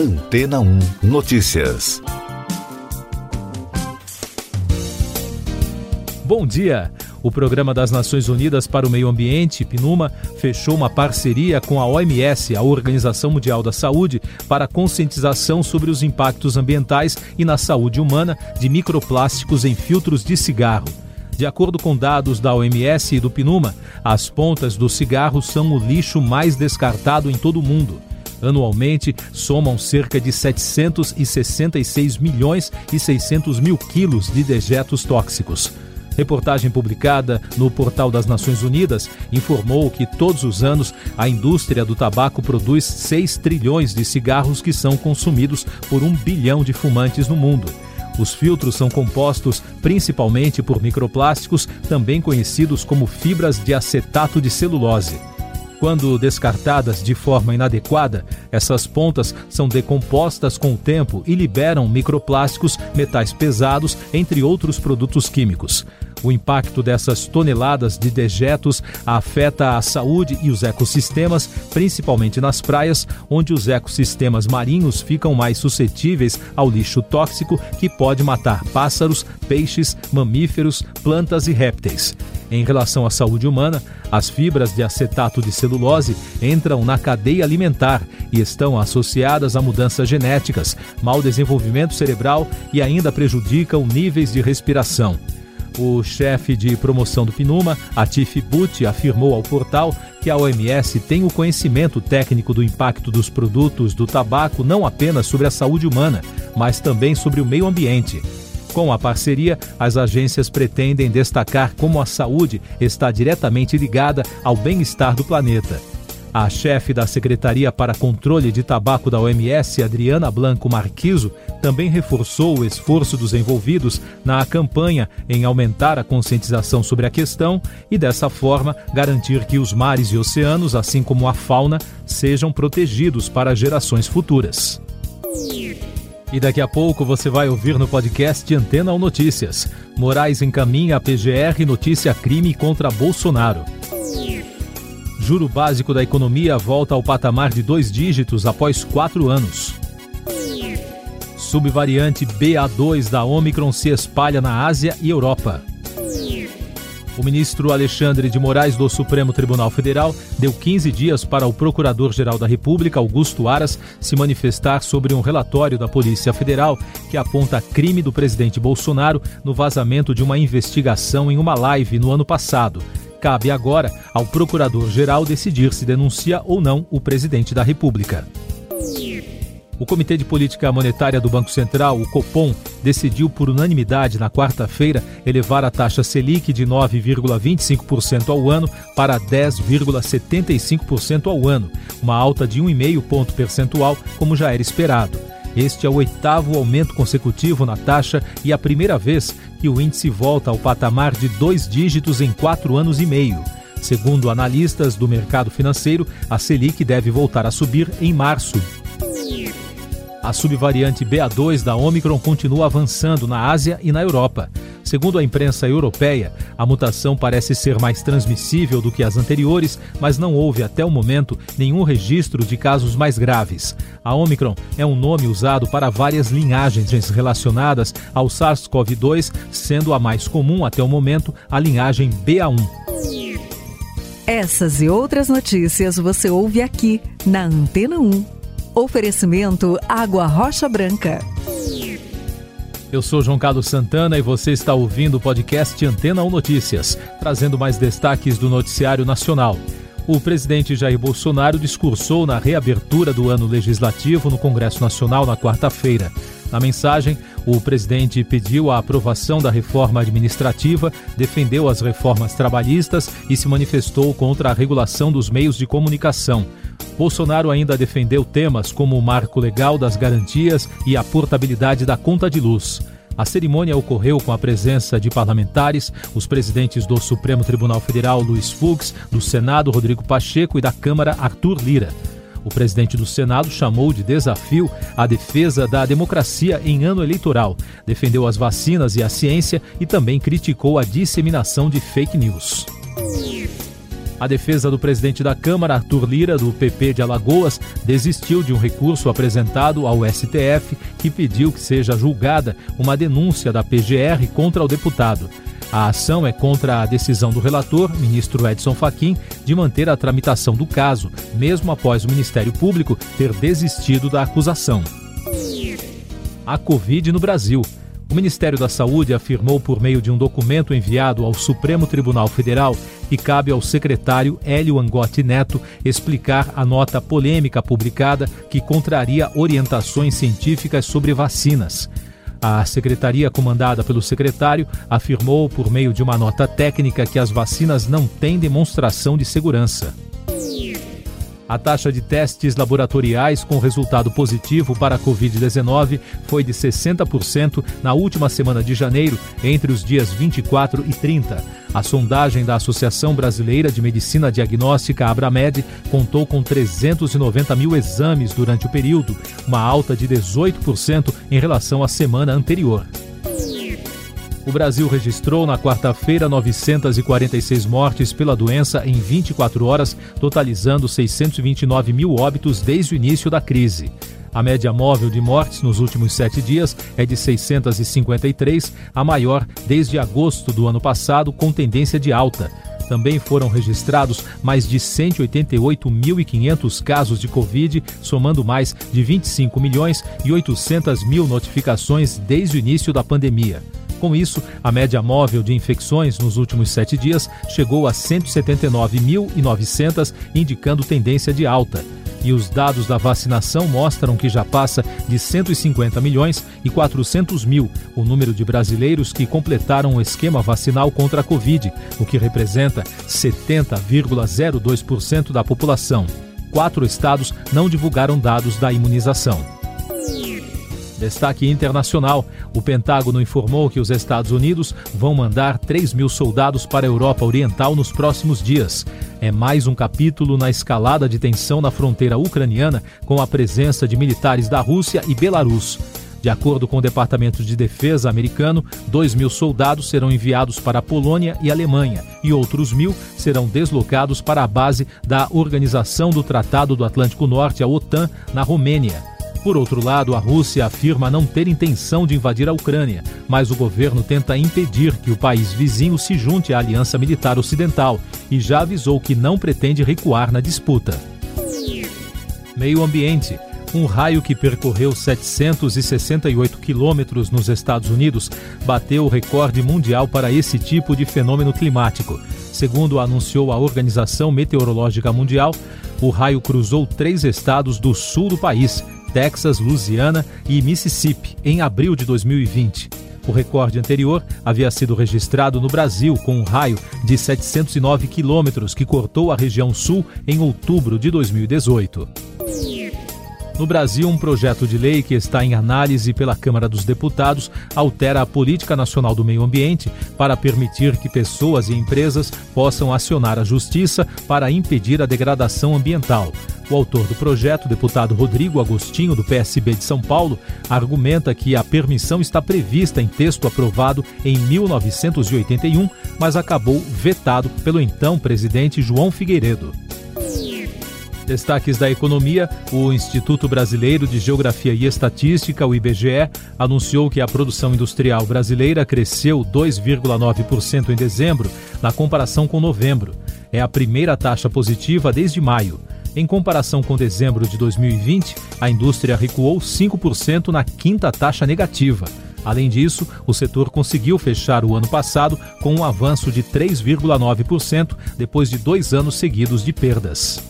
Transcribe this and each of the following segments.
Antena 1 Notícias. Bom dia. O Programa das Nações Unidas para o Meio Ambiente, PNUMA, fechou uma parceria com a OMS, a Organização Mundial da Saúde, para conscientização sobre os impactos ambientais e na saúde humana de microplásticos em filtros de cigarro. De acordo com dados da OMS e do PNUMA, as pontas do cigarro são o lixo mais descartado em todo o mundo. Anualmente, somam cerca de 766 milhões e 600 mil quilos de dejetos tóxicos. Reportagem publicada no Portal das Nações Unidas informou que todos os anos a indústria do tabaco produz 6 trilhões de cigarros que são consumidos por um bilhão de fumantes no mundo. Os filtros são compostos principalmente por microplásticos, também conhecidos como fibras de acetato de celulose. Quando descartadas de forma inadequada, essas pontas são decompostas com o tempo e liberam microplásticos, metais pesados, entre outros produtos químicos. O impacto dessas toneladas de dejetos afeta a saúde e os ecossistemas, principalmente nas praias, onde os ecossistemas marinhos ficam mais suscetíveis ao lixo tóxico que pode matar pássaros, peixes, mamíferos, plantas e répteis. Em relação à saúde humana, as fibras de acetato de celulose entram na cadeia alimentar e estão associadas a mudanças genéticas, mau desenvolvimento cerebral e ainda prejudicam níveis de respiração. O chefe de promoção do PNUMA, Atif Butti, afirmou ao portal que a OMS tem o conhecimento técnico do impacto dos produtos do tabaco não apenas sobre a saúde humana, mas também sobre o meio ambiente. Com a parceria, as agências pretendem destacar como a saúde está diretamente ligada ao bem-estar do planeta. A chefe da Secretaria para Controle de Tabaco da OMS, Adriana Blanco Marquiso, também reforçou o esforço dos envolvidos na campanha em aumentar a conscientização sobre a questão e, dessa forma, garantir que os mares e oceanos, assim como a fauna, sejam protegidos para gerações futuras. E daqui a pouco você vai ouvir no podcast Antena ou Notícias. Moraes encaminha a PGR notícia crime contra Bolsonaro. Juro básico da economia volta ao patamar de dois dígitos após quatro anos. Subvariante BA2 da Omicron se espalha na Ásia e Europa. O ministro Alexandre de Moraes do Supremo Tribunal Federal deu 15 dias para o Procurador-Geral da República, Augusto Aras, se manifestar sobre um relatório da Polícia Federal que aponta crime do presidente Bolsonaro no vazamento de uma investigação em uma live no ano passado. Cabe agora ao Procurador-Geral decidir se denuncia ou não o presidente da República. O Comitê de Política Monetária do Banco Central, o Copom, decidiu por unanimidade na quarta-feira elevar a taxa Selic de 9,25% ao ano para 10,75% ao ano, uma alta de 1,5 ponto percentual, como já era esperado. Este é o oitavo aumento consecutivo na taxa e a primeira vez que o índice volta ao patamar de dois dígitos em quatro anos e meio. Segundo analistas do mercado financeiro, a Selic deve voltar a subir em março a subvariante BA2 da Omicron continua avançando na Ásia e na Europa. Segundo a imprensa europeia, a mutação parece ser mais transmissível do que as anteriores, mas não houve até o momento nenhum registro de casos mais graves. A Omicron é um nome usado para várias linhagens relacionadas ao SARS-CoV-2, sendo a mais comum até o momento a linhagem BA1. Essas e outras notícias você ouve aqui na Antena 1. Oferecimento Água Rocha Branca. Eu sou João Carlos Santana e você está ouvindo o podcast Antena 1 Notícias, trazendo mais destaques do noticiário nacional. O presidente Jair Bolsonaro discursou na reabertura do ano legislativo no Congresso Nacional na quarta-feira. Na mensagem, o presidente pediu a aprovação da reforma administrativa, defendeu as reformas trabalhistas e se manifestou contra a regulação dos meios de comunicação. Bolsonaro ainda defendeu temas como o marco legal das garantias e a portabilidade da conta de luz. A cerimônia ocorreu com a presença de parlamentares, os presidentes do Supremo Tribunal Federal Luiz Fux, do Senado Rodrigo Pacheco e da Câmara Arthur Lira. O presidente do Senado chamou de desafio a defesa da democracia em ano eleitoral, defendeu as vacinas e a ciência e também criticou a disseminação de fake news. A defesa do presidente da Câmara, Arthur Lira, do PP de Alagoas, desistiu de um recurso apresentado ao STF que pediu que seja julgada uma denúncia da PGR contra o deputado. A ação é contra a decisão do relator, ministro Edson Fachin, de manter a tramitação do caso, mesmo após o Ministério Público ter desistido da acusação. A Covid no Brasil. O Ministério da Saúde afirmou por meio de um documento enviado ao Supremo Tribunal Federal que cabe ao secretário Hélio Angotti Neto explicar a nota polêmica publicada que contraria orientações científicas sobre vacinas. A secretaria, comandada pelo secretário, afirmou por meio de uma nota técnica que as vacinas não têm demonstração de segurança. A taxa de testes laboratoriais com resultado positivo para a Covid-19 foi de 60% na última semana de janeiro, entre os dias 24 e 30. A sondagem da Associação Brasileira de Medicina Diagnóstica, Abramed, contou com 390 mil exames durante o período, uma alta de 18% em relação à semana anterior. O Brasil registrou na quarta-feira 946 mortes pela doença em 24 horas, totalizando 629 mil óbitos desde o início da crise. A média móvel de mortes nos últimos sete dias é de 653, a maior desde agosto do ano passado, com tendência de alta. Também foram registrados mais de 188.500 casos de Covid, somando mais de 25 milhões e 800 mil notificações desde o início da pandemia. Com isso, a média móvel de infecções nos últimos sete dias chegou a 179.900, indicando tendência de alta. E os dados da vacinação mostram que já passa de 150 milhões e 400 mil o número de brasileiros que completaram o esquema vacinal contra a Covid, o que representa 70,02% da população. Quatro estados não divulgaram dados da imunização. Destaque internacional: o Pentágono informou que os Estados Unidos vão mandar 3 mil soldados para a Europa Oriental nos próximos dias. É mais um capítulo na escalada de tensão na fronteira ucraniana com a presença de militares da Rússia e Belarus. De acordo com o Departamento de Defesa americano, 2 mil soldados serão enviados para a Polônia e Alemanha e outros mil serão deslocados para a base da Organização do Tratado do Atlântico Norte, a OTAN, na Romênia. Por outro lado, a Rússia afirma não ter intenção de invadir a Ucrânia, mas o governo tenta impedir que o país vizinho se junte à aliança militar ocidental e já avisou que não pretende recuar na disputa. Meio Ambiente. Um raio que percorreu 768 quilômetros nos Estados Unidos bateu o recorde mundial para esse tipo de fenômeno climático. Segundo anunciou a Organização Meteorológica Mundial, o raio cruzou três estados do sul do país Texas, Louisiana e Mississippi em abril de 2020. O recorde anterior havia sido registrado no Brasil com um raio de 709 quilômetros que cortou a região sul em outubro de 2018. No Brasil, um projeto de lei que está em análise pela Câmara dos Deputados altera a política nacional do meio ambiente para permitir que pessoas e empresas possam acionar a justiça para impedir a degradação ambiental. O autor do projeto, deputado Rodrigo Agostinho, do PSB de São Paulo, argumenta que a permissão está prevista em texto aprovado em 1981, mas acabou vetado pelo então presidente João Figueiredo. Destaques da economia: o Instituto Brasileiro de Geografia e Estatística, o IBGE, anunciou que a produção industrial brasileira cresceu 2,9% em dezembro, na comparação com novembro. É a primeira taxa positiva desde maio. Em comparação com dezembro de 2020, a indústria recuou 5% na quinta taxa negativa. Além disso, o setor conseguiu fechar o ano passado com um avanço de 3,9% depois de dois anos seguidos de perdas.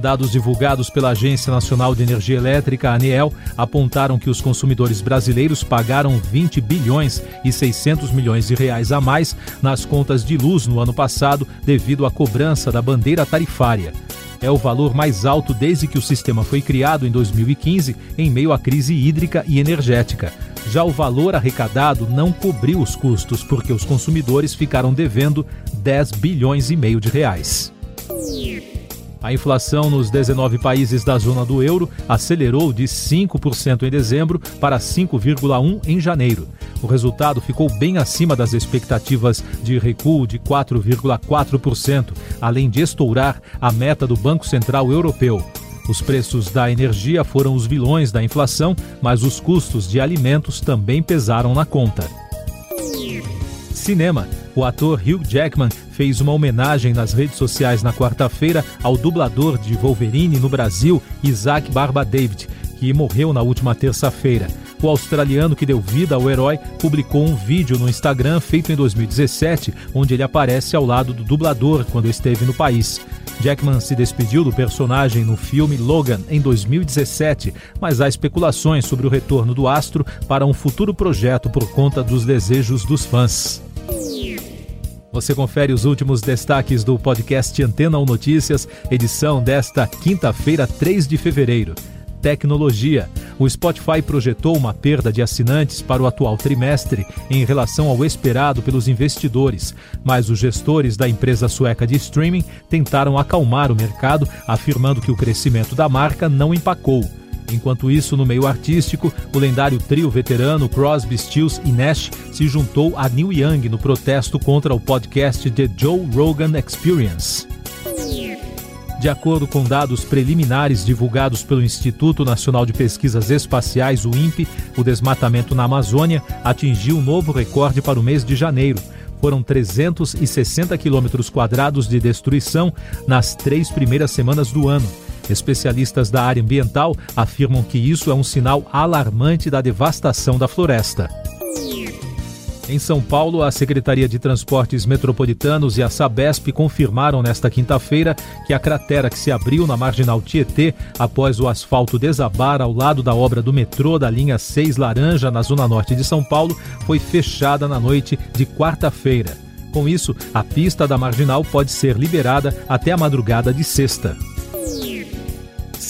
Dados divulgados pela Agência Nacional de Energia Elétrica, ANEEL, apontaram que os consumidores brasileiros pagaram 20 bilhões e 600 milhões de reais a mais nas contas de luz no ano passado devido à cobrança da bandeira tarifária. É o valor mais alto desde que o sistema foi criado em 2015, em meio à crise hídrica e energética. Já o valor arrecadado não cobriu os custos, porque os consumidores ficaram devendo 10 bilhões e meio de reais. A inflação nos 19 países da zona do euro acelerou de 5% em dezembro para 5,1% em janeiro. O resultado ficou bem acima das expectativas de recuo de 4,4%, além de estourar a meta do Banco Central Europeu. Os preços da energia foram os vilões da inflação, mas os custos de alimentos também pesaram na conta. Cinema. O ator Hugh Jackman fez uma homenagem nas redes sociais na quarta-feira ao dublador de Wolverine no Brasil, Isaac Barba David, que morreu na última terça-feira. O australiano que deu vida ao herói publicou um vídeo no Instagram feito em 2017, onde ele aparece ao lado do dublador quando esteve no país. Jackman se despediu do personagem no filme Logan em 2017, mas há especulações sobre o retorno do astro para um futuro projeto por conta dos desejos dos fãs. Você confere os últimos destaques do podcast Antena 1 Notícias, edição desta quinta-feira, 3 de fevereiro. Tecnologia. O Spotify projetou uma perda de assinantes para o atual trimestre em relação ao esperado pelos investidores, mas os gestores da empresa sueca de streaming tentaram acalmar o mercado, afirmando que o crescimento da marca não empacou. Enquanto isso, no meio artístico, o lendário trio veterano Crosby, Stills e Nash se juntou a Neil Young no protesto contra o podcast The Joe Rogan Experience. De acordo com dados preliminares divulgados pelo Instituto Nacional de Pesquisas Espaciais, o INPE, o desmatamento na Amazônia atingiu um novo recorde para o mês de janeiro. Foram 360 quilômetros quadrados de destruição nas três primeiras semanas do ano. Especialistas da área ambiental afirmam que isso é um sinal alarmante da devastação da floresta. Em São Paulo, a Secretaria de Transportes Metropolitanos e a Sabesp confirmaram nesta quinta-feira que a cratera que se abriu na marginal Tietê após o asfalto desabar ao lado da obra do metrô da linha 6 Laranja, na zona norte de São Paulo, foi fechada na noite de quarta-feira. Com isso, a pista da marginal pode ser liberada até a madrugada de sexta.